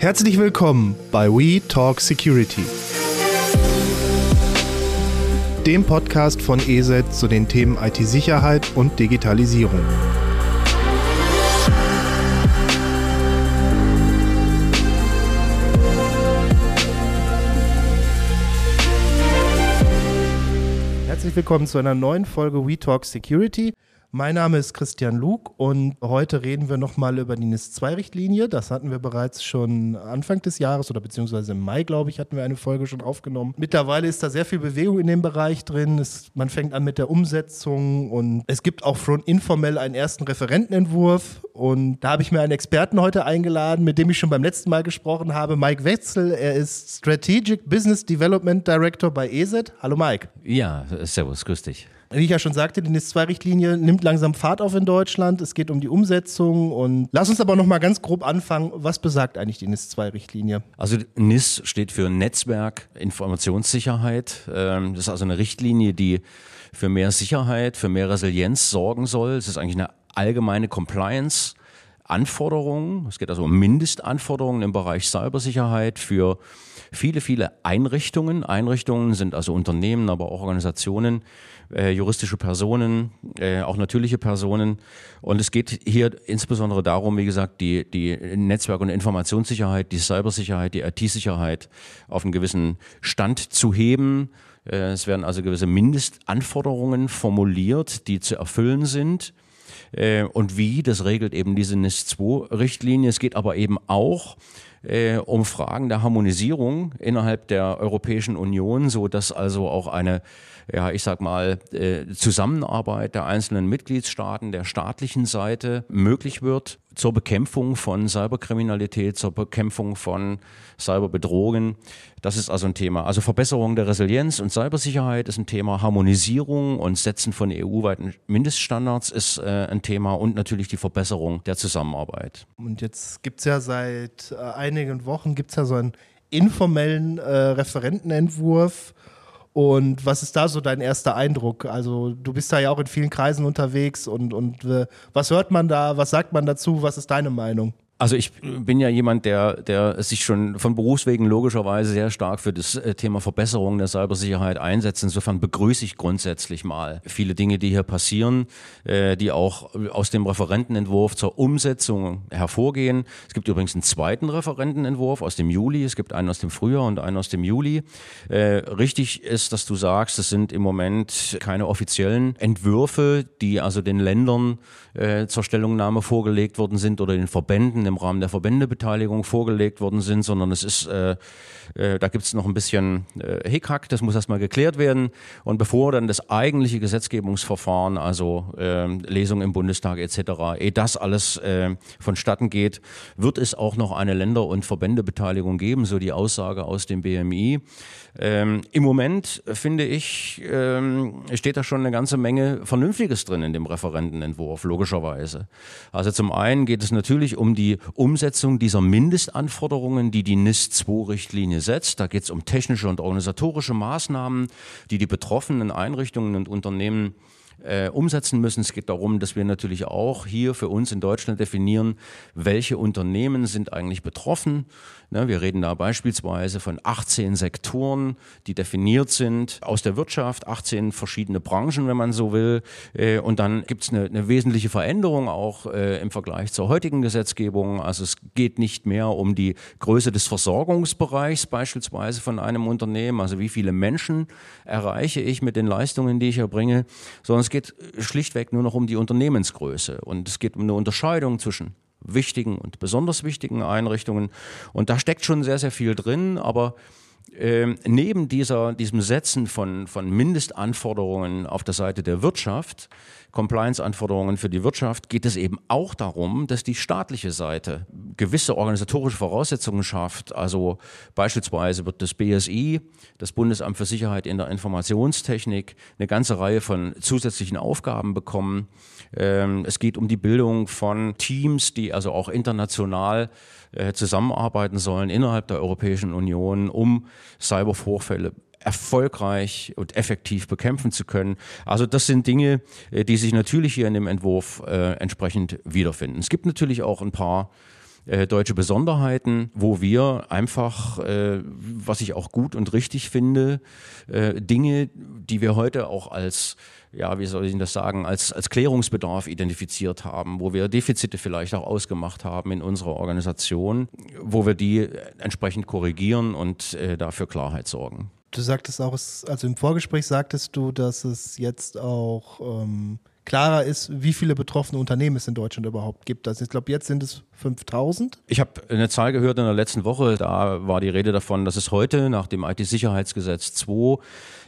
Herzlich willkommen bei We Talk Security, dem Podcast von ESET zu den Themen IT-Sicherheit und Digitalisierung. Herzlich willkommen zu einer neuen Folge We Talk Security. Mein Name ist Christian Luke und heute reden wir nochmal über die NIS-2-Richtlinie. Das hatten wir bereits schon Anfang des Jahres oder beziehungsweise im Mai, glaube ich, hatten wir eine Folge schon aufgenommen. Mittlerweile ist da sehr viel Bewegung in dem Bereich drin. Es, man fängt an mit der Umsetzung und es gibt auch schon informell einen ersten Referentenentwurf. Und da habe ich mir einen Experten heute eingeladen, mit dem ich schon beim letzten Mal gesprochen habe, Mike Wetzel. Er ist Strategic Business Development Director bei ESET. Hallo Mike. Ja, servus, grüß dich. Wie ich ja schon sagte, die NIS-2-Richtlinie nimmt langsam Fahrt auf in Deutschland. Es geht um die Umsetzung und lass uns aber noch ganz grob anfangen. Was besagt eigentlich die NIS-2-Richtlinie? Also NIS steht für Netzwerk Informationssicherheit. Ähm, das ist also eine Richtlinie, die für mehr Sicherheit, für mehr Resilienz sorgen soll. Es ist eigentlich eine allgemeine Compliance. Anforderungen, es geht also um Mindestanforderungen im Bereich Cybersicherheit für viele, viele Einrichtungen. Einrichtungen sind also Unternehmen, aber auch Organisationen, äh, juristische Personen, äh, auch natürliche Personen. Und es geht hier insbesondere darum, wie gesagt, die, die Netzwerk- und Informationssicherheit, die Cybersicherheit, die IT-Sicherheit auf einen gewissen Stand zu heben. Äh, es werden also gewisse Mindestanforderungen formuliert, die zu erfüllen sind. Äh, und wie, das regelt eben diese NIS-2-Richtlinie. Es geht aber eben auch äh, um Fragen der Harmonisierung innerhalb der Europäischen Union, so dass also auch eine, ja, ich sag mal, äh, Zusammenarbeit der einzelnen Mitgliedstaaten der staatlichen Seite möglich wird zur Bekämpfung von Cyberkriminalität, zur Bekämpfung von Cyberbedrohungen. Das ist also ein Thema. Also Verbesserung der Resilienz und Cybersicherheit ist ein Thema. Harmonisierung und Setzen von EU-weiten Mindeststandards ist äh, ein Thema und natürlich die Verbesserung der Zusammenarbeit. Und jetzt gibt es ja seit äh, einigen Wochen gibt's ja so einen informellen äh, Referentenentwurf. Und was ist da so dein erster Eindruck? Also du bist da ja auch in vielen Kreisen unterwegs und, und äh, was hört man da, was sagt man dazu, was ist deine Meinung? Also ich bin ja jemand, der, der sich schon von Berufswegen logischerweise sehr stark für das äh, Thema Verbesserung der Cybersicherheit einsetzt. Insofern begrüße ich grundsätzlich mal viele Dinge, die hier passieren, äh, die auch aus dem Referentenentwurf zur Umsetzung hervorgehen. Es gibt übrigens einen zweiten Referentenentwurf aus dem Juli. Es gibt einen aus dem Frühjahr und einen aus dem Juli. Äh, richtig ist, dass du sagst, es sind im Moment keine offiziellen Entwürfe, die also den Ländern zur Stellungnahme vorgelegt worden sind oder den Verbänden im Rahmen der Verbändebeteiligung vorgelegt worden sind, sondern es ist, äh, äh, da gibt es noch ein bisschen äh, Hickhack, das muss erstmal geklärt werden. Und bevor dann das eigentliche Gesetzgebungsverfahren, also äh, Lesung im Bundestag etc., eh das alles äh, vonstatten geht, wird es auch noch eine Länder- und Verbändebeteiligung geben, so die Aussage aus dem BMI. Ähm, Im Moment, finde ich, ähm, steht da schon eine ganze Menge Vernünftiges drin in dem Referentenentwurf, logischerweise. Also zum einen geht es natürlich um die Umsetzung dieser Mindestanforderungen, die die NIS-2-Richtlinie setzt. Da geht es um technische und organisatorische Maßnahmen, die die betroffenen Einrichtungen und Unternehmen äh, umsetzen müssen. Es geht darum, dass wir natürlich auch hier für uns in Deutschland definieren, welche Unternehmen sind eigentlich betroffen. Ne, wir reden da beispielsweise von 18 Sektoren, die definiert sind aus der Wirtschaft, 18 verschiedene Branchen, wenn man so will. Äh, und dann gibt es eine, eine, wesentliche Veränderung auch äh, im Vergleich zur heutigen Gesetzgebung. Also es geht nicht mehr um die Größe des Versorgungsbereichs beispielsweise von einem Unternehmen, also wie viele Menschen erreiche ich mit den Leistungen, die ich erbringe, sondern es geht schlichtweg nur noch um die Unternehmensgröße. Und es geht um eine Unterscheidung zwischen wichtigen und besonders wichtigen Einrichtungen. Und da steckt schon sehr, sehr viel drin, aber äh, neben dieser, diesem Setzen von, von Mindestanforderungen auf der Seite der Wirtschaft Compliance-Anforderungen für die Wirtschaft geht es eben auch darum, dass die staatliche Seite gewisse organisatorische Voraussetzungen schafft. Also beispielsweise wird das BSI, das Bundesamt für Sicherheit in der Informationstechnik, eine ganze Reihe von zusätzlichen Aufgaben bekommen. Ähm, es geht um die Bildung von Teams, die also auch international äh, zusammenarbeiten sollen innerhalb der Europäischen Union, um Cybervorfälle erfolgreich und effektiv bekämpfen zu können. Also das sind Dinge, äh, die sich natürlich hier in dem Entwurf äh, entsprechend wiederfinden. Es gibt natürlich auch ein paar äh, deutsche Besonderheiten, wo wir einfach, äh, was ich auch gut und richtig finde, äh, Dinge, die wir heute auch als ja, wie soll ich das sagen, als, als Klärungsbedarf identifiziert haben, wo wir Defizite vielleicht auch ausgemacht haben in unserer Organisation, wo wir die entsprechend korrigieren und äh, dafür Klarheit sorgen. Du sagtest auch, also im Vorgespräch sagtest du, dass es jetzt auch ähm, klarer ist, wie viele betroffene Unternehmen es in Deutschland überhaupt gibt. Also ich glaube, jetzt sind es 5000. Ich habe eine Zahl gehört in der letzten Woche, da war die Rede davon, dass es heute nach dem IT-Sicherheitsgesetz 2,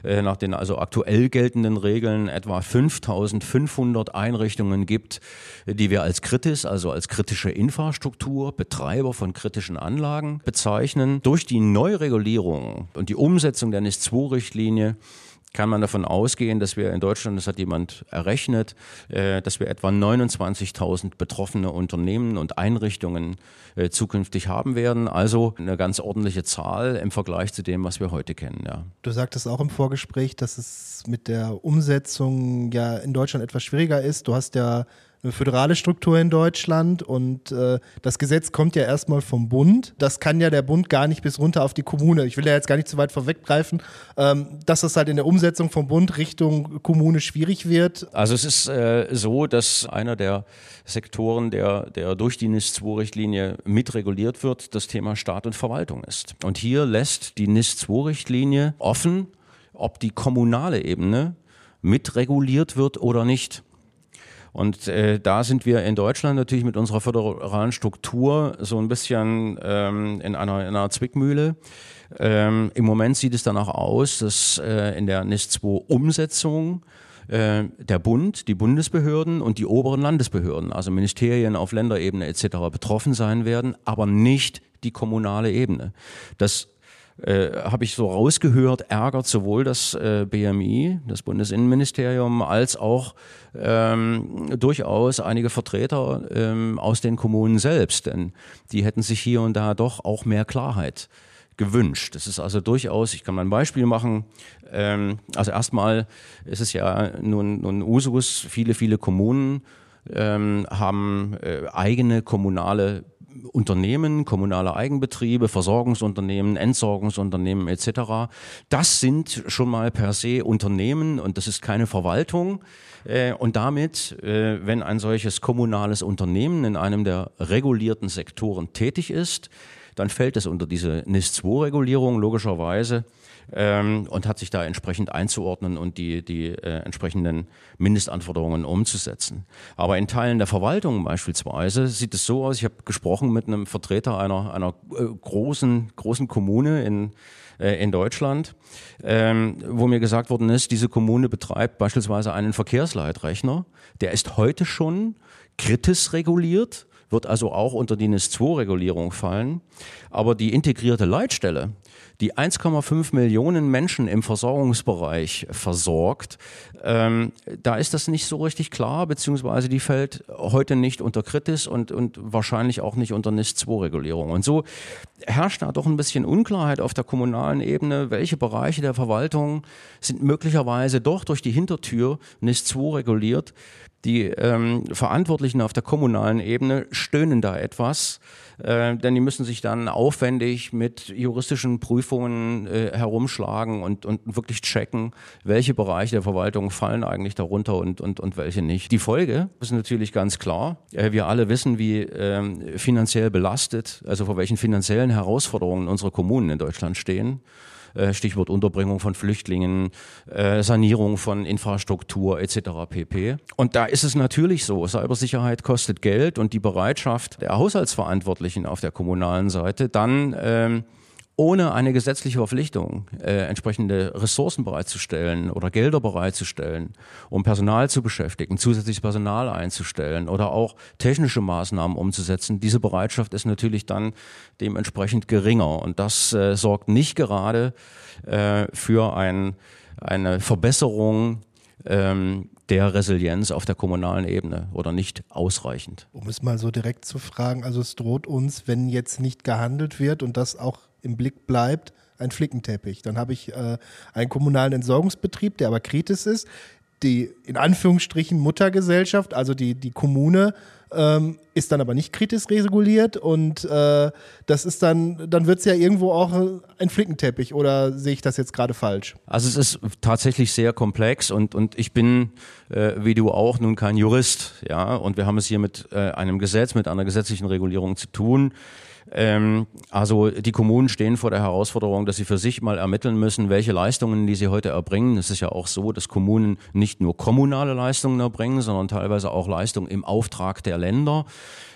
äh, nach den also aktuell geltenden Regeln, etwa 5500 Einrichtungen gibt, die wir als kritisch, also als kritische Infrastruktur, Betreiber von kritischen Anlagen bezeichnen. Durch die Neuregulierung und die Umsetzung der NIS-2-Richtlinie kann man davon ausgehen, dass wir in Deutschland, das hat jemand errechnet, äh, dass wir etwa 29.000 betroffene Unternehmen und Einrichtungen äh, zukünftig haben werden. Also eine ganz ordentliche Zahl im Vergleich zu dem, was wir heute kennen. Ja. Du sagtest auch im Vorgespräch, dass es mit der Umsetzung ja in Deutschland etwas schwieriger ist. Du hast ja eine föderale Struktur in Deutschland und äh, das Gesetz kommt ja erstmal vom Bund. Das kann ja der Bund gar nicht bis runter auf die Kommune. Ich will ja jetzt gar nicht zu weit vorweggreifen, ähm, dass das halt in der Umsetzung vom Bund Richtung Kommune schwierig wird. Also es ist äh, so, dass einer der Sektoren, der, der durch die NIS-2-Richtlinie mitreguliert wird, das Thema Staat und Verwaltung ist. Und hier lässt die NIS-2-Richtlinie offen, ob die kommunale Ebene mitreguliert wird oder nicht. Und äh, da sind wir in Deutschland natürlich mit unserer föderalen Struktur so ein bisschen ähm, in, einer, in einer Zwickmühle. Ähm, Im Moment sieht es danach aus, dass äh, in der NIS-2-Umsetzung äh, der Bund, die Bundesbehörden und die oberen Landesbehörden, also Ministerien auf Länderebene etc. betroffen sein werden, aber nicht die kommunale Ebene. Das äh, habe ich so rausgehört, ärgert sowohl das äh, BMI, das Bundesinnenministerium, als auch ähm, durchaus einige Vertreter ähm, aus den Kommunen selbst, denn die hätten sich hier und da doch auch mehr Klarheit gewünscht. Das ist also durchaus, ich kann mal ein Beispiel machen. Ähm, also erstmal ist es ja nun, nun Usus, viele, viele Kommunen ähm, haben äh, eigene kommunale Unternehmen, kommunale Eigenbetriebe, Versorgungsunternehmen, Entsorgungsunternehmen etc. Das sind schon mal per se Unternehmen und das ist keine Verwaltung. Äh, und damit, äh, wenn ein solches kommunales Unternehmen in einem der regulierten Sektoren tätig ist, dann fällt es unter diese NIS-2-Regulierung logischerweise ähm, und hat sich da entsprechend einzuordnen und die, die äh, entsprechenden Mindestanforderungen umzusetzen. Aber in Teilen der Verwaltung beispielsweise sieht es so aus, ich habe gesprochen mit einem Vertreter einer, einer äh, großen, großen Kommune in, äh, in Deutschland, ähm, wo mir gesagt worden ist, diese Kommune betreibt beispielsweise einen Verkehrsleitrechner, der ist heute schon kritisch reguliert, wird also auch unter die NIS-2-Regulierung fallen. Aber die integrierte Leitstelle, die 1,5 Millionen Menschen im Versorgungsbereich versorgt, ähm, da ist das nicht so richtig klar, beziehungsweise die fällt heute nicht unter Kritis und, und wahrscheinlich auch nicht unter NIS-2-Regulierung. Und so herrscht da doch ein bisschen Unklarheit auf der kommunalen Ebene, welche Bereiche der Verwaltung sind möglicherweise doch durch die Hintertür NIS-2 reguliert. Die ähm, Verantwortlichen auf der kommunalen Ebene stöhnen da etwas, äh, denn die müssen sich dann aufwendig mit juristischen Prüfungen äh, herumschlagen und, und wirklich checken, welche Bereiche der Verwaltung fallen eigentlich darunter und, und, und welche nicht. Die Folge ist natürlich ganz klar. Äh, wir alle wissen, wie äh, finanziell belastet, also vor welchen finanziellen Herausforderungen unsere Kommunen in Deutschland stehen. Äh, Stichwort Unterbringung von Flüchtlingen, äh, Sanierung von Infrastruktur etc. pp. Und da ist es natürlich so, Cybersicherheit kostet Geld und die Bereitschaft der Haushaltsverantwortlichen auf der kommunalen Seite dann ähm, ohne eine gesetzliche Verpflichtung äh, entsprechende Ressourcen bereitzustellen oder Gelder bereitzustellen, um Personal zu beschäftigen, zusätzliches Personal einzustellen oder auch technische Maßnahmen umzusetzen, diese Bereitschaft ist natürlich dann dementsprechend geringer. Und das äh, sorgt nicht gerade äh, für ein, eine Verbesserung ähm, der Resilienz auf der kommunalen Ebene oder nicht ausreichend. Um es mal so direkt zu fragen, also es droht uns, wenn jetzt nicht gehandelt wird und das auch im Blick bleibt, ein Flickenteppich. Dann habe ich äh, einen kommunalen Entsorgungsbetrieb, der aber kritisch ist. Die in Anführungsstrichen Muttergesellschaft, also die, die Kommune, ähm, ist dann aber nicht kritisch reguliert und äh, das ist dann, dann wird es ja irgendwo auch ein Flickenteppich oder sehe ich das jetzt gerade falsch? Also es ist tatsächlich sehr komplex und, und ich bin, äh, wie du auch, nun kein Jurist, ja, und wir haben es hier mit äh, einem Gesetz, mit einer gesetzlichen Regulierung zu tun. Ähm, also die Kommunen stehen vor der Herausforderung, dass sie für sich mal ermitteln müssen, welche Leistungen, die sie heute erbringen. Es ist ja auch so, dass Kommunen nicht nur kommunale Leistungen erbringen, sondern teilweise auch Leistungen im Auftrag der Länder.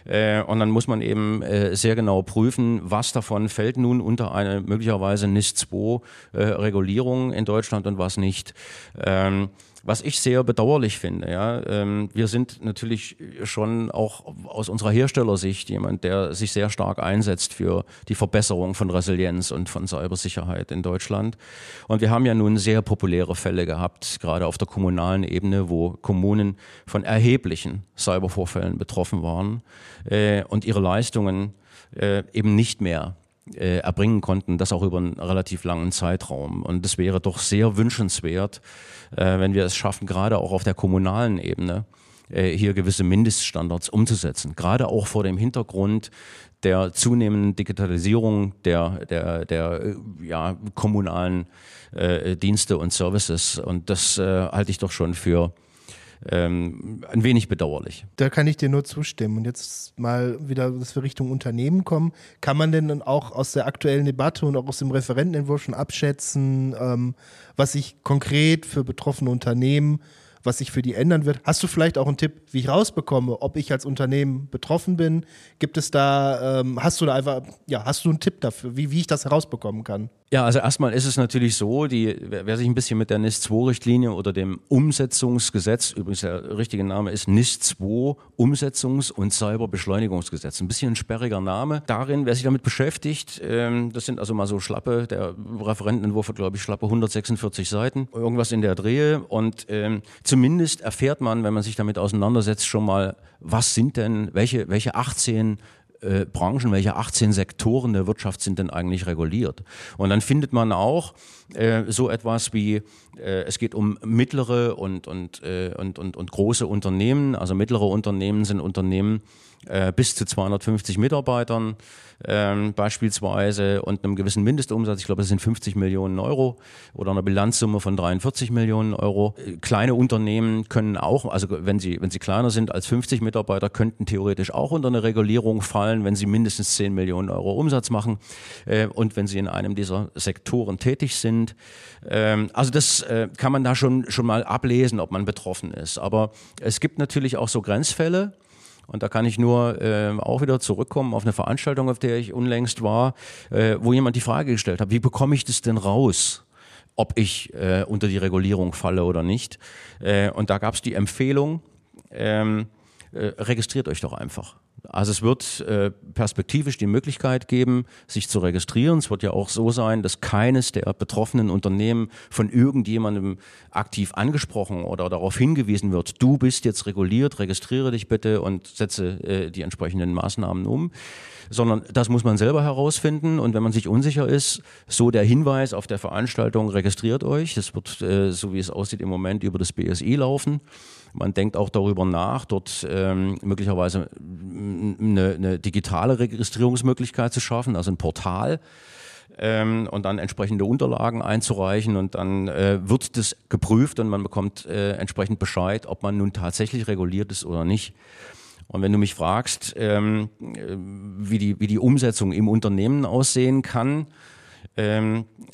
Äh, und dann muss man eben äh, sehr genau prüfen, was davon fällt nun unter eine möglicherweise NIS-2-Regulierung äh, in Deutschland und was nicht. Ähm, was ich sehr bedauerlich finde. Ja, ähm, wir sind natürlich schon auch aus unserer Herstellersicht jemand, der sich sehr stark einsetzt für die Verbesserung von Resilienz und von Cybersicherheit in Deutschland. Und wir haben ja nun sehr populäre Fälle gehabt, gerade auf der kommunalen Ebene, wo Kommunen von erheblichen Cybervorfällen betroffen waren äh, und ihre Leistungen äh, eben nicht mehr äh, erbringen konnten, das auch über einen relativ langen Zeitraum. Und das wäre doch sehr wünschenswert, äh, wenn wir es schaffen, gerade auch auf der kommunalen Ebene, äh, hier gewisse Mindeststandards umzusetzen. Gerade auch vor dem Hintergrund der zunehmenden Digitalisierung der, der, der äh, ja, kommunalen äh, Dienste und Services. Und das äh, halte ich doch schon für ähm, ein wenig bedauerlich. Da kann ich dir nur zustimmen. Und jetzt mal wieder, dass wir Richtung Unternehmen kommen. Kann man denn auch aus der aktuellen Debatte und auch aus dem Referentenentwurf schon abschätzen, ähm, was sich konkret für betroffene Unternehmen was sich für die ändern wird. Hast du vielleicht auch einen Tipp, wie ich rausbekomme, ob ich als Unternehmen betroffen bin? Gibt es da, ähm, hast du da einfach, ja, hast du einen Tipp dafür, wie, wie ich das herausbekommen kann? Ja, also erstmal ist es natürlich so, die, wer sich ein bisschen mit der NIS-2-Richtlinie oder dem Umsetzungsgesetz, übrigens der richtige Name ist NIS-2 Umsetzungs- und Cyberbeschleunigungsgesetz, ein bisschen ein sperriger Name. Darin, wer sich damit beschäftigt, ähm, das sind also mal so schlappe, der Referentenentwurf hat glaube ich schlappe 146 Seiten, irgendwas in der Drehe und ähm, zumindest erfährt man, wenn man sich damit auseinandersetzt, schon mal, was sind denn, welche, welche 18 äh, Branchen, welche 18 Sektoren der Wirtschaft sind denn eigentlich reguliert? Und dann findet man auch äh, so etwas wie, äh, es geht um mittlere und, und, äh, und, und, und große Unternehmen. Also mittlere Unternehmen sind Unternehmen äh, bis zu 250 Mitarbeitern ähm, beispielsweise und einem gewissen Mindestumsatz, ich glaube, das sind 50 Millionen Euro oder einer Bilanzsumme von 43 Millionen Euro. Äh, kleine Unternehmen können auch, also wenn sie, wenn sie kleiner sind als 50 Mitarbeiter, könnten theoretisch auch unter eine Regulierung fallen, wenn sie mindestens 10 Millionen Euro Umsatz machen und wenn sie in einem dieser Sektoren tätig sind. Ähm, also das äh, kann man da schon, schon mal ablesen, ob man betroffen ist. Aber es gibt natürlich auch so Grenzfälle, und da kann ich nur äh, auch wieder zurückkommen auf eine Veranstaltung, auf der ich unlängst war, äh, wo jemand die Frage gestellt hat, wie bekomme ich das denn raus? ob ich äh, unter die Regulierung falle oder nicht. Äh, und da gab es die Empfehlung, ähm, äh, registriert euch doch einfach. Also es wird äh, perspektivisch die Möglichkeit geben, sich zu registrieren. Es wird ja auch so sein, dass keines der betroffenen Unternehmen von irgendjemandem aktiv angesprochen oder darauf hingewiesen wird, du bist jetzt reguliert, registriere dich bitte und setze äh, die entsprechenden Maßnahmen um. Sondern das muss man selber herausfinden und wenn man sich unsicher ist, so der Hinweis auf der Veranstaltung, registriert euch. Das wird, äh, so wie es aussieht, im Moment über das BSI laufen. Man denkt auch darüber nach, dort ähm, möglicherweise eine, eine digitale Registrierungsmöglichkeit zu schaffen, also ein Portal. Ähm, und dann entsprechende Unterlagen einzureichen und dann äh, wird das geprüft und man bekommt äh, entsprechend Bescheid, ob man nun tatsächlich reguliert ist oder nicht. Und wenn du mich fragst, ähm, äh, wie, die, wie die Umsetzung im Unternehmen aussehen kann,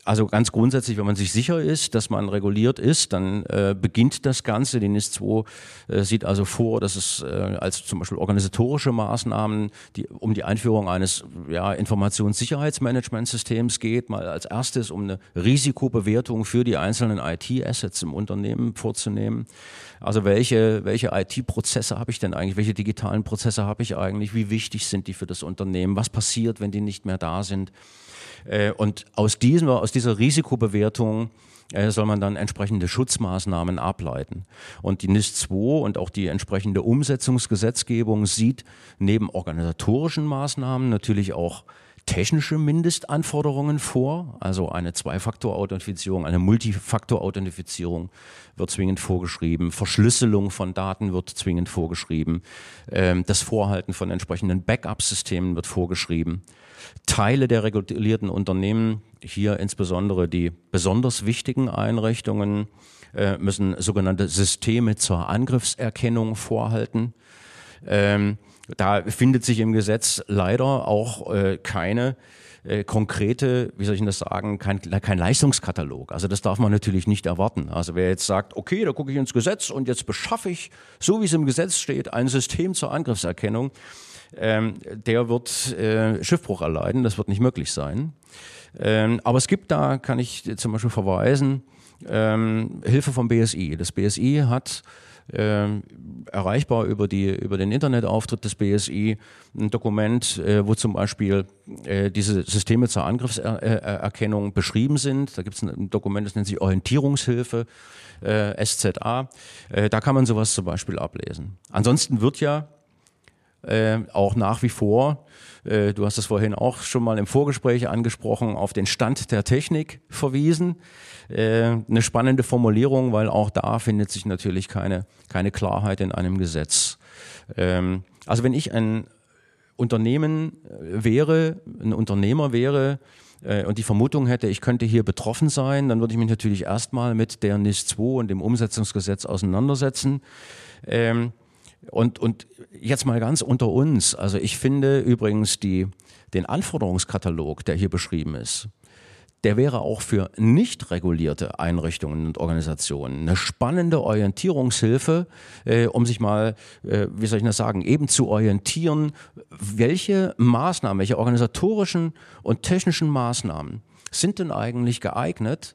also ganz grundsätzlich, wenn man sich sicher ist, dass man reguliert ist, dann äh, beginnt das Ganze. Die NIS 2 äh, sieht also vor, dass es äh, als zum Beispiel organisatorische Maßnahmen die, um die Einführung eines ja, Informationssicherheitsmanagementsystems geht, mal als erstes um eine Risikobewertung für die einzelnen IT-Assets im Unternehmen vorzunehmen. Also welche, welche IT-Prozesse habe ich denn eigentlich? Welche digitalen Prozesse habe ich eigentlich? Wie wichtig sind die für das Unternehmen? Was passiert, wenn die nicht mehr da sind? Äh, und aus, diesem, aus dieser Risikobewertung äh, soll man dann entsprechende Schutzmaßnahmen ableiten. Und die NIS 2 und auch die entsprechende Umsetzungsgesetzgebung sieht neben organisatorischen Maßnahmen natürlich auch technische Mindestanforderungen vor, also eine Zwei-Faktor-Authentifizierung, eine Multifaktor-Authentifizierung wird zwingend vorgeschrieben, Verschlüsselung von Daten wird zwingend vorgeschrieben, ähm, das Vorhalten von entsprechenden Backup-Systemen wird vorgeschrieben. Teile der regulierten Unternehmen, hier insbesondere die besonders wichtigen Einrichtungen, äh, müssen sogenannte Systeme zur Angriffserkennung vorhalten. Ähm, da findet sich im Gesetz leider auch äh, keine äh, konkrete, wie soll ich das sagen, kein, kein Leistungskatalog. Also das darf man natürlich nicht erwarten. Also wer jetzt sagt, okay, da gucke ich ins Gesetz und jetzt beschaffe ich, so wie es im Gesetz steht, ein System zur Angriffserkennung, ähm, der wird äh, Schiffbruch erleiden. Das wird nicht möglich sein. Ähm, aber es gibt da, kann ich zum Beispiel verweisen, ähm, Hilfe vom BSI. Das BSI hat äh, erreichbar über, die, über den Internetauftritt des BSI ein Dokument, äh, wo zum Beispiel äh, diese Systeme zur Angriffserkennung beschrieben sind. Da gibt es ein Dokument, das nennt sich Orientierungshilfe, äh, SZA. Äh, da kann man sowas zum Beispiel ablesen. Ansonsten wird ja äh, auch nach wie vor, äh, du hast es vorhin auch schon mal im Vorgespräch angesprochen, auf den Stand der Technik verwiesen. Äh, eine spannende Formulierung, weil auch da findet sich natürlich keine, keine Klarheit in einem Gesetz. Ähm, also wenn ich ein Unternehmen äh, wäre, ein Unternehmer wäre, äh, und die Vermutung hätte, ich könnte hier betroffen sein, dann würde ich mich natürlich erstmal mit der NIS 2 und dem Umsetzungsgesetz auseinandersetzen. Ähm, und, und jetzt mal ganz unter uns. Also ich finde übrigens die, den Anforderungskatalog, der hier beschrieben ist, der wäre auch für nicht regulierte Einrichtungen und Organisationen eine spannende Orientierungshilfe, äh, um sich mal, äh, wie soll ich das sagen, eben zu orientieren, welche Maßnahmen, welche organisatorischen und technischen Maßnahmen sind denn eigentlich geeignet,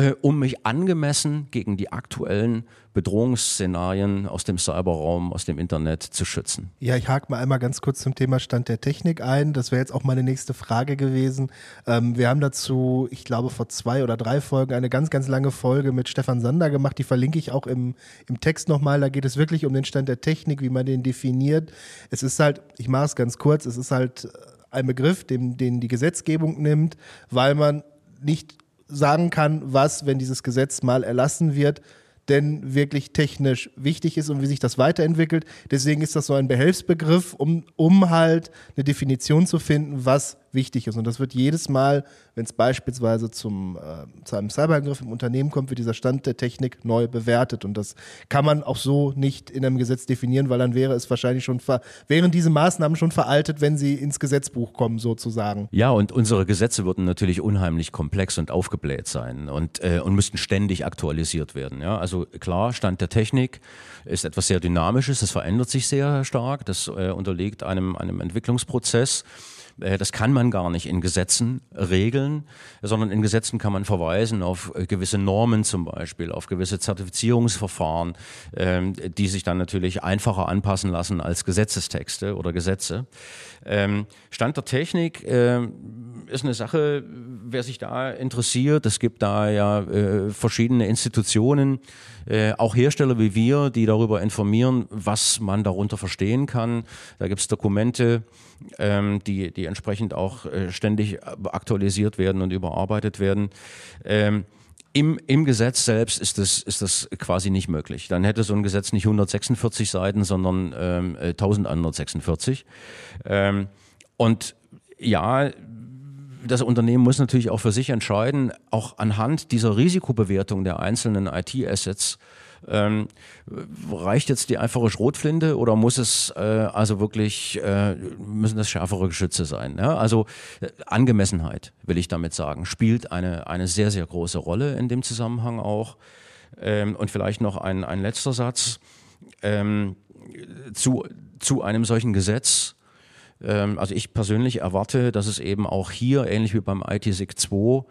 äh, um mich angemessen gegen die aktuellen Bedrohungsszenarien aus dem Cyberraum, aus dem Internet zu schützen. Ja, ich hake mal einmal ganz kurz zum Thema Stand der Technik ein. Das wäre jetzt auch meine nächste Frage gewesen. Ähm, wir haben dazu, ich glaube, vor zwei oder drei Folgen eine ganz, ganz lange Folge mit Stefan Sander gemacht. Die verlinke ich auch im, im Text nochmal. Da geht es wirklich um den Stand der Technik, wie man den definiert. Es ist halt, ich mache es ganz kurz, es ist halt ein Begriff, den, den die Gesetzgebung nimmt, weil man nicht sagen kann, was, wenn dieses Gesetz mal erlassen wird, denn wirklich technisch wichtig ist und wie sich das weiterentwickelt. Deswegen ist das so ein Behelfsbegriff, um, um halt eine Definition zu finden, was wichtig ist. Und das wird jedes Mal, wenn es beispielsweise zum, äh, zu einem Cyberangriff im Unternehmen kommt, wird dieser Stand der Technik neu bewertet. Und das kann man auch so nicht in einem Gesetz definieren, weil dann wäre es wahrscheinlich schon, wären diese Maßnahmen schon veraltet, wenn sie ins Gesetzbuch kommen, sozusagen. Ja, und unsere Gesetze würden natürlich unheimlich komplex und aufgebläht sein und, äh, und müssten ständig aktualisiert werden. Ja? Also klar, Stand der Technik ist etwas sehr Dynamisches, es verändert sich sehr stark, das äh, unterliegt einem, einem Entwicklungsprozess. Äh, das kann man gar nicht in Gesetzen regeln, sondern in Gesetzen kann man verweisen auf äh, gewisse Normen zum Beispiel, auf gewisse Zertifizierungsverfahren, ähm, die sich dann natürlich einfacher anpassen lassen als Gesetzestexte oder Gesetze. Ähm, Stand der Technik ähm, ist eine Sache, wer sich da interessiert. Es gibt da ja äh, verschiedene Institutionen, auch Hersteller wie wir, die darüber informieren, was man darunter verstehen kann. Da gibt es Dokumente, die, die entsprechend auch äh, ständig aktualisiert werden und überarbeitet werden. Ähm, im, Im Gesetz selbst ist das, ist das quasi nicht möglich. Dann hätte so ein Gesetz nicht 146 Seiten, sondern ähm, 1146. Äh, ähm, und ja, das Unternehmen muss natürlich auch für sich entscheiden, auch anhand dieser Risikobewertung der einzelnen IT-Assets ähm, reicht jetzt die einfache Schrotflinte oder muss es äh, also wirklich, äh, müssen das schärfere Geschütze sein? Ja? Also äh, Angemessenheit, will ich damit sagen, spielt eine, eine sehr, sehr große Rolle in dem Zusammenhang auch. Ähm, und vielleicht noch ein, ein letzter Satz ähm, zu, zu einem solchen Gesetz. Ähm, also ich persönlich erwarte, dass es eben auch hier, ähnlich wie beim ITSIC 2,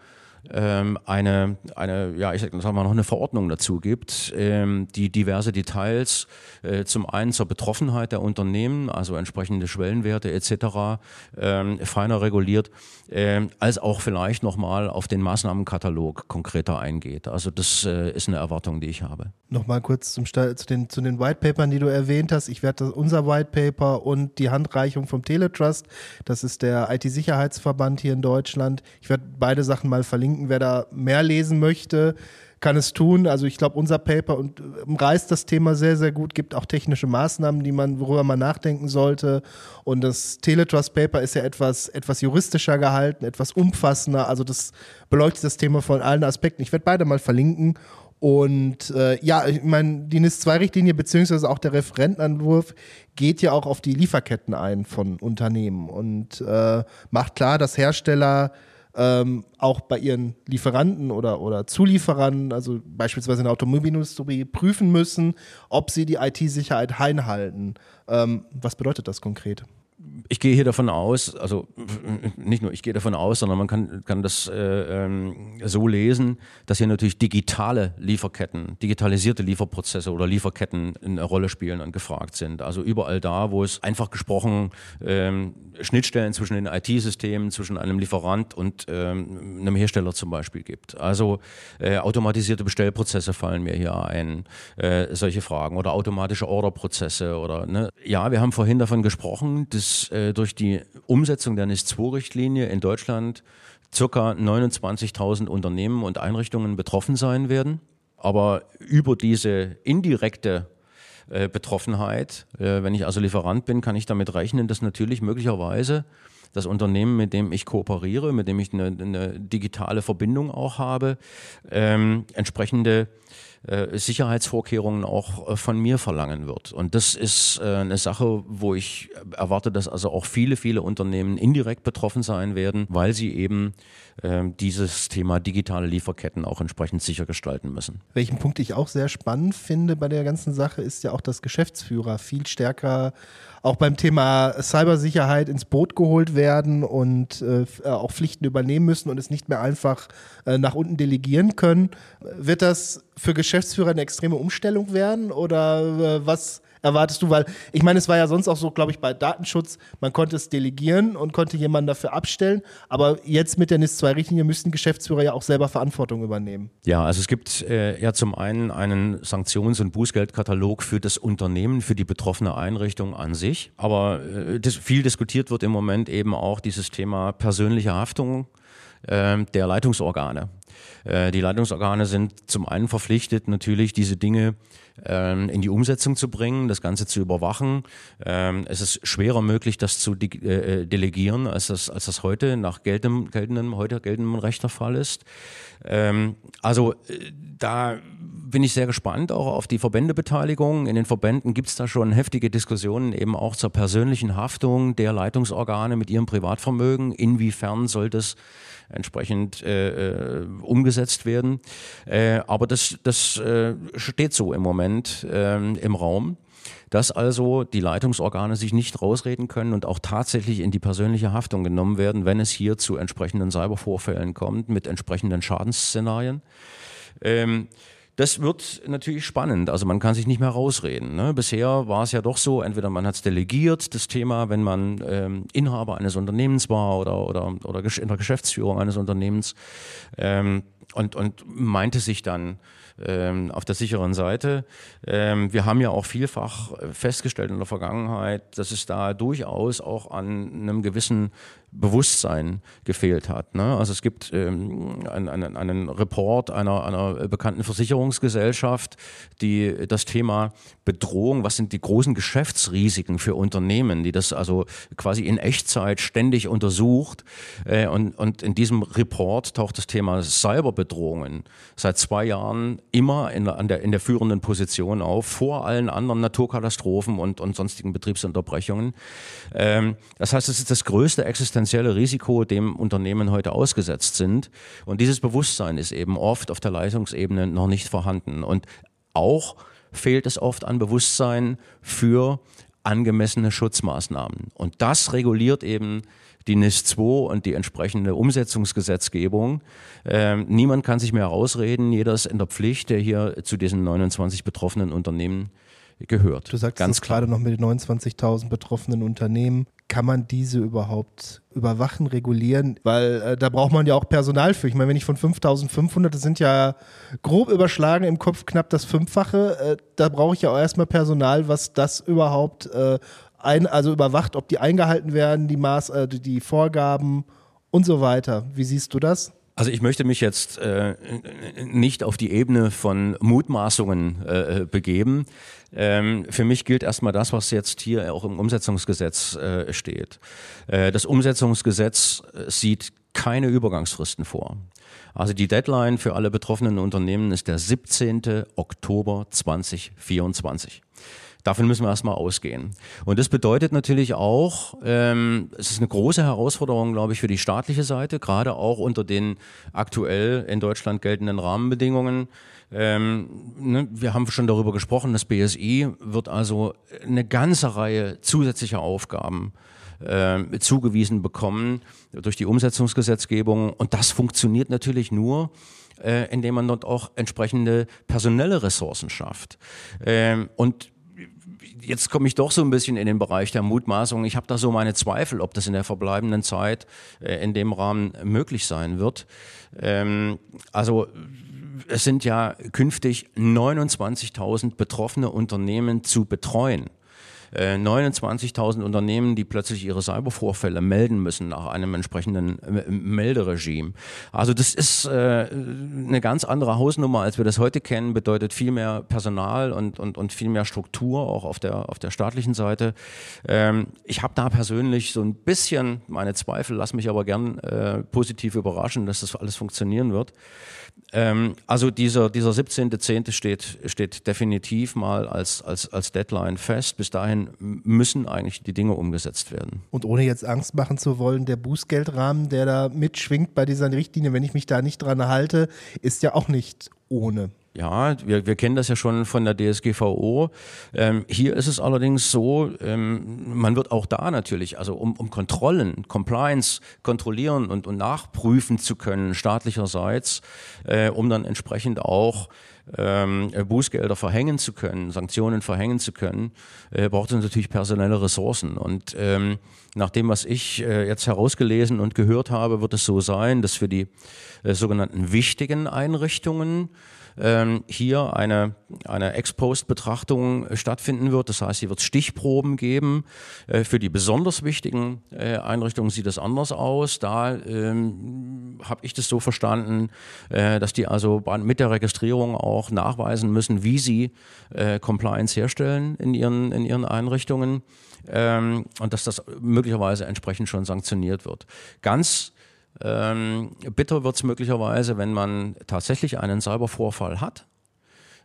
ähm, eine, eine, ja, ich sag mal, noch eine Verordnung dazu gibt, ähm, die diverse Details äh, zum einen zur Betroffenheit der Unternehmen, also entsprechende Schwellenwerte etc. Ähm, feiner reguliert, als auch vielleicht nochmal auf den Maßnahmenkatalog konkreter eingeht. Also das äh, ist eine Erwartung, die ich habe. Nochmal kurz zum zu den, zu den White Papern, die du erwähnt hast. Ich werde unser White Paper und die Handreichung vom Teletrust, das ist der IT-Sicherheitsverband hier in Deutschland. Ich werde beide Sachen mal verlinken. Wer da mehr lesen möchte, kann es tun. Also ich glaube, unser Paper umreißt das Thema sehr, sehr gut, gibt auch technische Maßnahmen, die man, worüber man nachdenken sollte. Und das Teletrust Paper ist ja etwas, etwas juristischer gehalten, etwas umfassender. Also das beleuchtet das Thema von allen Aspekten. Ich werde beide mal verlinken. Und äh, ja, ich meine, die NIS-2-Richtlinie beziehungsweise auch der Referentenentwurf geht ja auch auf die Lieferketten ein von Unternehmen und äh, macht klar, dass Hersteller ähm, auch bei ihren Lieferanten oder, oder Zulieferern, also beispielsweise in der Automobilindustrie, prüfen müssen, ob sie die IT-Sicherheit einhalten. Ähm, was bedeutet das konkret? Ich gehe hier davon aus, also nicht nur ich gehe davon aus, sondern man kann, kann das äh, ähm, so lesen, dass hier natürlich digitale Lieferketten, digitalisierte Lieferprozesse oder Lieferketten eine Rolle spielen und gefragt sind. Also überall da, wo es einfach gesprochen ähm, Schnittstellen zwischen den IT-Systemen, zwischen einem Lieferant und ähm, einem Hersteller zum Beispiel gibt. Also äh, automatisierte Bestellprozesse fallen mir hier ein, äh, solche Fragen oder automatische Orderprozesse oder ne? ja, wir haben vorhin davon gesprochen, dass äh, durch die Umsetzung der NIS-2-Richtlinie in Deutschland circa 29.000 Unternehmen und Einrichtungen betroffen sein werden. Aber über diese indirekte äh, Betroffenheit, äh, wenn ich also Lieferant bin, kann ich damit rechnen, dass natürlich möglicherweise das Unternehmen, mit dem ich kooperiere, mit dem ich eine, eine digitale Verbindung auch habe, ähm, entsprechende äh, Sicherheitsvorkehrungen auch äh, von mir verlangen wird. Und das ist äh, eine Sache, wo ich erwarte, dass also auch viele, viele Unternehmen indirekt betroffen sein werden, weil sie eben ähm, dieses Thema digitale Lieferketten auch entsprechend sicher gestalten müssen. Welchen Punkt ich auch sehr spannend finde bei der ganzen Sache, ist ja auch, dass Geschäftsführer viel stärker auch beim Thema Cybersicherheit ins Boot geholt werden und auch Pflichten übernehmen müssen und es nicht mehr einfach nach unten delegieren können. Wird das für Geschäftsführer eine extreme Umstellung werden oder äh, was erwartest du? Weil ich meine, es war ja sonst auch so, glaube ich, bei Datenschutz, man konnte es delegieren und konnte jemanden dafür abstellen. Aber jetzt mit der NIS-2-Richtlinie müssten Geschäftsführer ja auch selber Verantwortung übernehmen. Ja, also es gibt äh, ja zum einen einen Sanktions- und Bußgeldkatalog für das Unternehmen, für die betroffene Einrichtung an sich. Aber äh, das, viel diskutiert wird im Moment eben auch dieses Thema persönliche Haftung äh, der Leitungsorgane. Äh, die Leitungsorgane sind zum einen verpflichtet, natürlich diese Dinge in die Umsetzung zu bringen, das Ganze zu überwachen. Ähm, es ist schwerer möglich, das zu de äh, delegieren, als das, als das heute nach geltendem, geltendem, heute geltendem Recht der Fall ist. Ähm, also äh, da bin ich sehr gespannt auch auf die Verbändebeteiligung. In den Verbänden gibt es da schon heftige Diskussionen eben auch zur persönlichen Haftung der Leitungsorgane mit ihrem Privatvermögen. Inwiefern soll das entsprechend äh, äh, umgesetzt werden. Äh, aber das, das äh, steht so im Moment äh, im Raum dass also die Leitungsorgane sich nicht rausreden können und auch tatsächlich in die persönliche Haftung genommen werden, wenn es hier zu entsprechenden Cybervorfällen kommt mit entsprechenden Schadensszenarien. Ähm, das wird natürlich spannend. Also man kann sich nicht mehr rausreden. Ne? Bisher war es ja doch so, entweder man hat es delegiert, das Thema, wenn man ähm, Inhaber eines Unternehmens war oder, oder, oder in der Geschäftsführung eines Unternehmens ähm, und, und meinte sich dann, ähm, auf der sicheren Seite. Ähm, wir haben ja auch vielfach festgestellt in der Vergangenheit, dass es da durchaus auch an einem gewissen Bewusstsein gefehlt hat. Ne? Also es gibt ähm, einen, einen, einen Report einer, einer bekannten Versicherungsgesellschaft, die das Thema Bedrohung, was sind die großen Geschäftsrisiken für Unternehmen, die das also quasi in Echtzeit ständig untersucht. Äh, und, und in diesem Report taucht das Thema Cyberbedrohungen seit zwei Jahren immer in, an der, in der führenden Position auf, vor allen anderen Naturkatastrophen und, und sonstigen Betriebsunterbrechungen. Ähm, das heißt, es ist das größte Existenz existenzielle Risiko dem Unternehmen heute ausgesetzt sind. Und dieses Bewusstsein ist eben oft auf der Leitungsebene noch nicht vorhanden. Und auch fehlt es oft an Bewusstsein für angemessene Schutzmaßnahmen. Und das reguliert eben die NIS 2 und die entsprechende Umsetzungsgesetzgebung. Ähm, niemand kann sich mehr rausreden, jeder ist in der Pflicht, der hier zu diesen 29 betroffenen Unternehmen gehört. Du sagst Ganz gerade noch mit den 29.000 betroffenen Unternehmen. Kann man diese überhaupt überwachen, regulieren? Weil äh, da braucht man ja auch Personal für. Ich meine, wenn ich von 5.500, das sind ja grob überschlagen im Kopf knapp das Fünffache, äh, da brauche ich ja auch erstmal Personal, was das überhaupt äh, ein, also überwacht, ob die eingehalten werden, die Maß, äh, die Vorgaben und so weiter. Wie siehst du das? Also ich möchte mich jetzt äh, nicht auf die Ebene von Mutmaßungen äh, begeben. Ähm, für mich gilt erstmal das, was jetzt hier auch im Umsetzungsgesetz äh, steht. Äh, das Umsetzungsgesetz äh, sieht keine Übergangsfristen vor. Also die Deadline für alle betroffenen Unternehmen ist der 17. Oktober 2024. Davon müssen wir erstmal ausgehen. Und das bedeutet natürlich auch, ähm, es ist eine große Herausforderung, glaube ich, für die staatliche Seite, gerade auch unter den aktuell in Deutschland geltenden Rahmenbedingungen. Ähm, ne, wir haben schon darüber gesprochen, das BSI wird also eine ganze Reihe zusätzlicher Aufgaben äh, zugewiesen bekommen durch die Umsetzungsgesetzgebung. Und das funktioniert natürlich nur, äh, indem man dort auch entsprechende personelle Ressourcen schafft. Ähm, und jetzt komme ich doch so ein bisschen in den Bereich der Mutmaßung. Ich habe da so meine Zweifel, ob das in der verbleibenden Zeit äh, in dem Rahmen möglich sein wird. Ähm, also es sind ja künftig 29.000 betroffene Unternehmen zu betreuen. 29.000 äh, Unternehmen, die plötzlich ihre Cybervorfälle melden müssen nach einem entsprechenden äh, Melderegime. Also das ist äh, eine ganz andere Hausnummer, als wir das heute kennen, bedeutet viel mehr Personal und, und, und viel mehr Struktur auch auf der, auf der staatlichen Seite. Ähm, ich habe da persönlich so ein bisschen meine Zweifel, lass mich aber gern äh, positiv überraschen, dass das alles funktionieren wird. Ähm, also dieser, dieser 17.10. Steht, steht definitiv mal als, als, als Deadline fest. Bis dahin müssen eigentlich die Dinge umgesetzt werden. Und ohne jetzt Angst machen zu wollen, der Bußgeldrahmen, der da mitschwingt bei dieser Richtlinie, wenn ich mich da nicht dran halte, ist ja auch nicht ohne. Ja, wir, wir kennen das ja schon von der DSGVO. Ähm, hier ist es allerdings so, ähm, man wird auch da natürlich, also um, um Kontrollen, Compliance kontrollieren und, und nachprüfen zu können, staatlicherseits, äh, um dann entsprechend auch ähm, Bußgelder verhängen zu können, Sanktionen verhängen zu können, äh, braucht es natürlich personelle Ressourcen. Und ähm, nach dem, was ich äh, jetzt herausgelesen und gehört habe, wird es so sein, dass für die äh, sogenannten wichtigen Einrichtungen ähm, hier eine, eine Ex-Post-Betrachtung äh, stattfinden wird. Das heißt, hier wird Stichproben geben. Äh, für die besonders wichtigen äh, Einrichtungen sieht es anders aus. Da ähm, habe ich das so verstanden, äh, dass die also mit der Registrierung auch nachweisen müssen, wie sie äh, Compliance herstellen in ihren, in ihren Einrichtungen ähm, und dass das möglicherweise entsprechend schon sanktioniert wird. Ganz ähm, bitter wird es möglicherweise, wenn man tatsächlich einen Cybervorfall hat.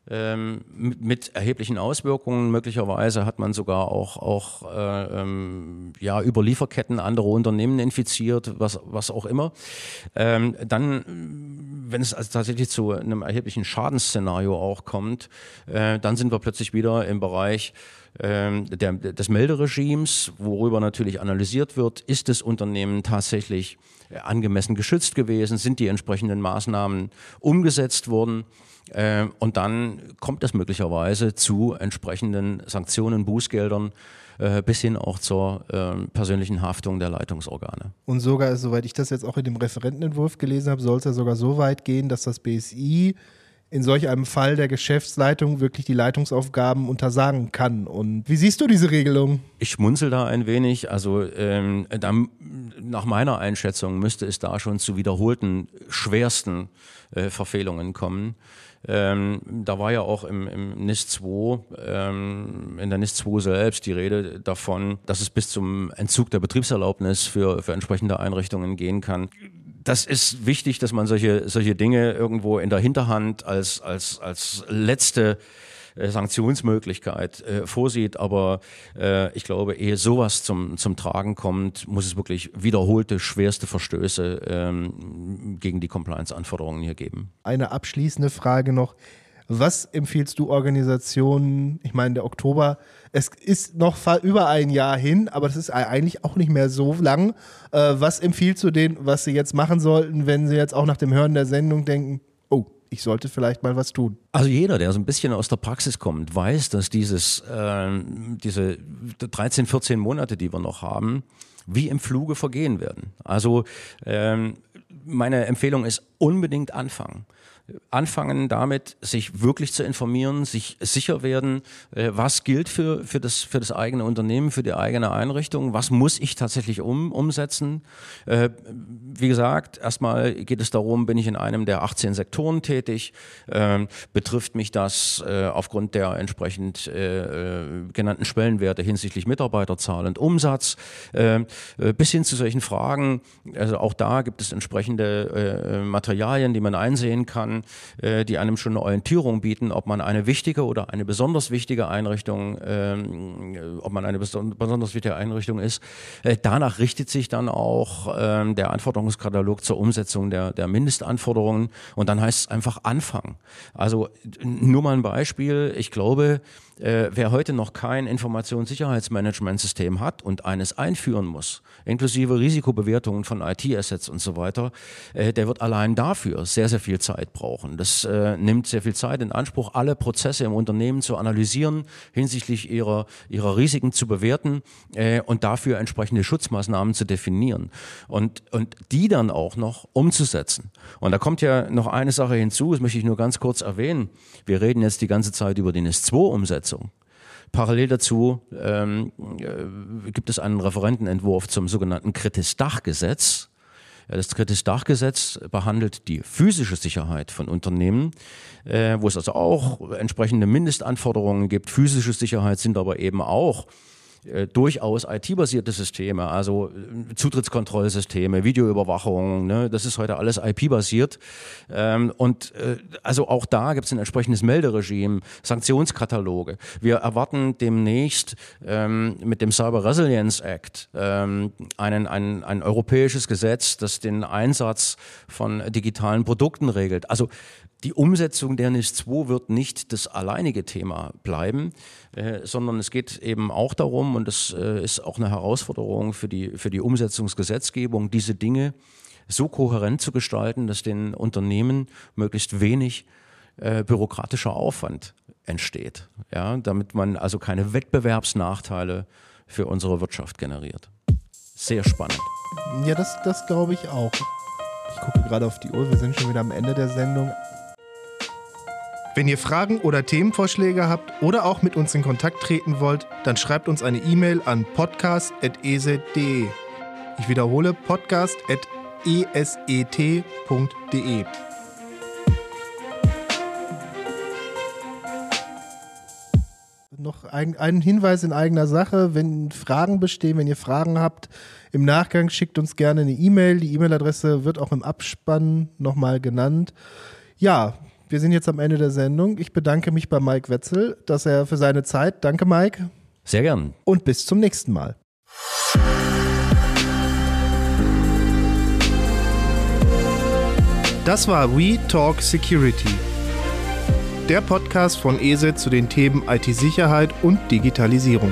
Ähm, mit, erheblichen Auswirkungen. Möglicherweise hat man sogar auch, auch äh, ähm, ja, über Lieferketten andere Unternehmen infiziert, was, was auch immer. Ähm, dann, wenn es also tatsächlich zu einem erheblichen Schadensszenario auch kommt, äh, dann sind wir plötzlich wieder im Bereich ähm, der, des Melderegimes, worüber natürlich analysiert wird, ist das Unternehmen tatsächlich äh, angemessen geschützt gewesen, sind die entsprechenden Maßnahmen umgesetzt worden. Äh, und dann kommt es möglicherweise zu entsprechenden Sanktionen, Bußgeldern, äh, bis hin auch zur äh, persönlichen Haftung der Leitungsorgane. Und sogar, soweit ich das jetzt auch in dem Referentenentwurf gelesen habe, soll es ja sogar so weit gehen, dass das BSI in solch einem Fall der Geschäftsleitung wirklich die Leitungsaufgaben untersagen kann. Und wie siehst du diese Regelung? Ich schmunzel da ein wenig. Also ähm, dann, nach meiner Einschätzung müsste es da schon zu wiederholten schwersten äh, Verfehlungen kommen. Ähm, da war ja auch im, im NIS 2, ähm, in der NIS 2 selbst die Rede davon, dass es bis zum Entzug der Betriebserlaubnis für, für entsprechende Einrichtungen gehen kann. Das ist wichtig, dass man solche, solche Dinge irgendwo in der Hinterhand als, als, als letzte Sanktionsmöglichkeit äh, vorsieht. Aber äh, ich glaube, ehe sowas zum, zum Tragen kommt, muss es wirklich wiederholte, schwerste Verstöße ähm, gegen die Compliance-Anforderungen hier geben. Eine abschließende Frage noch. Was empfiehlst du Organisationen? Ich meine, der Oktober Es ist noch über ein Jahr hin, aber das ist eigentlich auch nicht mehr so lang. Äh, was empfiehlst du denen, was sie jetzt machen sollten, wenn sie jetzt auch nach dem Hören der Sendung denken, ich sollte vielleicht mal was tun? Also jeder, der so ein bisschen aus der Praxis kommt, weiß, dass dieses, äh, diese 13, 14 Monate, die wir noch haben, wie im Fluge vergehen werden. Also ähm, meine Empfehlung ist unbedingt anfangen anfangen damit, sich wirklich zu informieren, sich sicher werden, äh, was gilt für, für, das, für das eigene Unternehmen, für die eigene Einrichtung, was muss ich tatsächlich um, umsetzen. Äh, wie gesagt, erstmal geht es darum, bin ich in einem der 18 Sektoren tätig, ähm, betrifft mich das äh, aufgrund der entsprechend genannten Schwellenwerte hinsichtlich Mitarbeiterzahl und Umsatz, bis hin zu solchen Fragen, also auch da gibt es entsprechende Materialien, die man einsehen kann, äh, die einem schon eine Orientierung bieten, ob man eine wichtige oder eine besonders wichtige Einrichtung, ähm, ob man eine besonders wichtige Einrichtung ist. Äh, danach richtet sich dann auch ähm, der Anforderungskatalog zur Umsetzung der, der Mindestanforderungen und dann heißt es einfach anfangen. Also nur mal ein Beispiel. Ich glaube, äh, wer heute noch kein Informationssicherheitsmanagementsystem hat und eines einführen muss, inklusive Risikobewertungen von IT-Assets und so weiter, äh, der wird allein dafür sehr, sehr viel Zeit brauchen. Das äh, nimmt sehr viel Zeit in Anspruch, alle Prozesse im Unternehmen zu analysieren, hinsichtlich ihrer, ihrer Risiken zu bewerten äh, und dafür entsprechende Schutzmaßnahmen zu definieren und, und die dann auch noch umzusetzen. Und da kommt ja noch eine Sache hinzu, das möchte ich nur ganz kurz erwähnen. Wir reden jetzt die ganze Zeit über die NIS-2-Umsetzung. Umsetzung. Parallel dazu ähm, äh, gibt es einen Referentenentwurf zum sogenannten Kritis-Dach-Gesetz. Das Kritis-Dach-Gesetz behandelt die physische Sicherheit von Unternehmen, äh, wo es also auch entsprechende Mindestanforderungen gibt. Physische Sicherheit sind aber eben auch äh, durchaus IT-basierte Systeme, also äh, Zutrittskontrollsysteme, Videoüberwachung, ne, das ist heute alles IP-basiert. Ähm, und äh, also auch da gibt es ein entsprechendes Melderegime, Sanktionskataloge. Wir erwarten demnächst ähm, mit dem Cyber Resilience Act ähm, einen, ein, ein europäisches Gesetz, das den Einsatz von digitalen Produkten regelt. Also die Umsetzung der NIS 2 wird nicht das alleinige Thema bleiben, äh, sondern es geht eben auch darum, und das äh, ist auch eine Herausforderung für die, für die Umsetzungsgesetzgebung, diese Dinge so kohärent zu gestalten, dass den Unternehmen möglichst wenig äh, bürokratischer Aufwand entsteht, ja, damit man also keine Wettbewerbsnachteile für unsere Wirtschaft generiert. Sehr spannend. Ja, das, das glaube ich auch. Ich gucke gerade auf die Uhr, wir sind schon wieder am Ende der Sendung. Wenn ihr Fragen oder Themenvorschläge habt oder auch mit uns in Kontakt treten wollt, dann schreibt uns eine E-Mail an podcast.eset.de. Ich wiederhole podcast.eset.de. Noch ein, ein, Hinweis in eigener Sache, wenn Fragen bestehen, wenn ihr Fragen habt, im Nachgang schickt uns gerne eine E-Mail. Die E-Mail-Adresse wird auch im Abspann nochmal genannt. Ja, wir sind jetzt am Ende der Sendung. Ich bedanke mich bei Mike Wetzel, dass er für seine Zeit. Danke, Mike. Sehr gern. Und bis zum nächsten Mal. Das war We Talk Security, der Podcast von ESE zu den Themen IT-Sicherheit und Digitalisierung.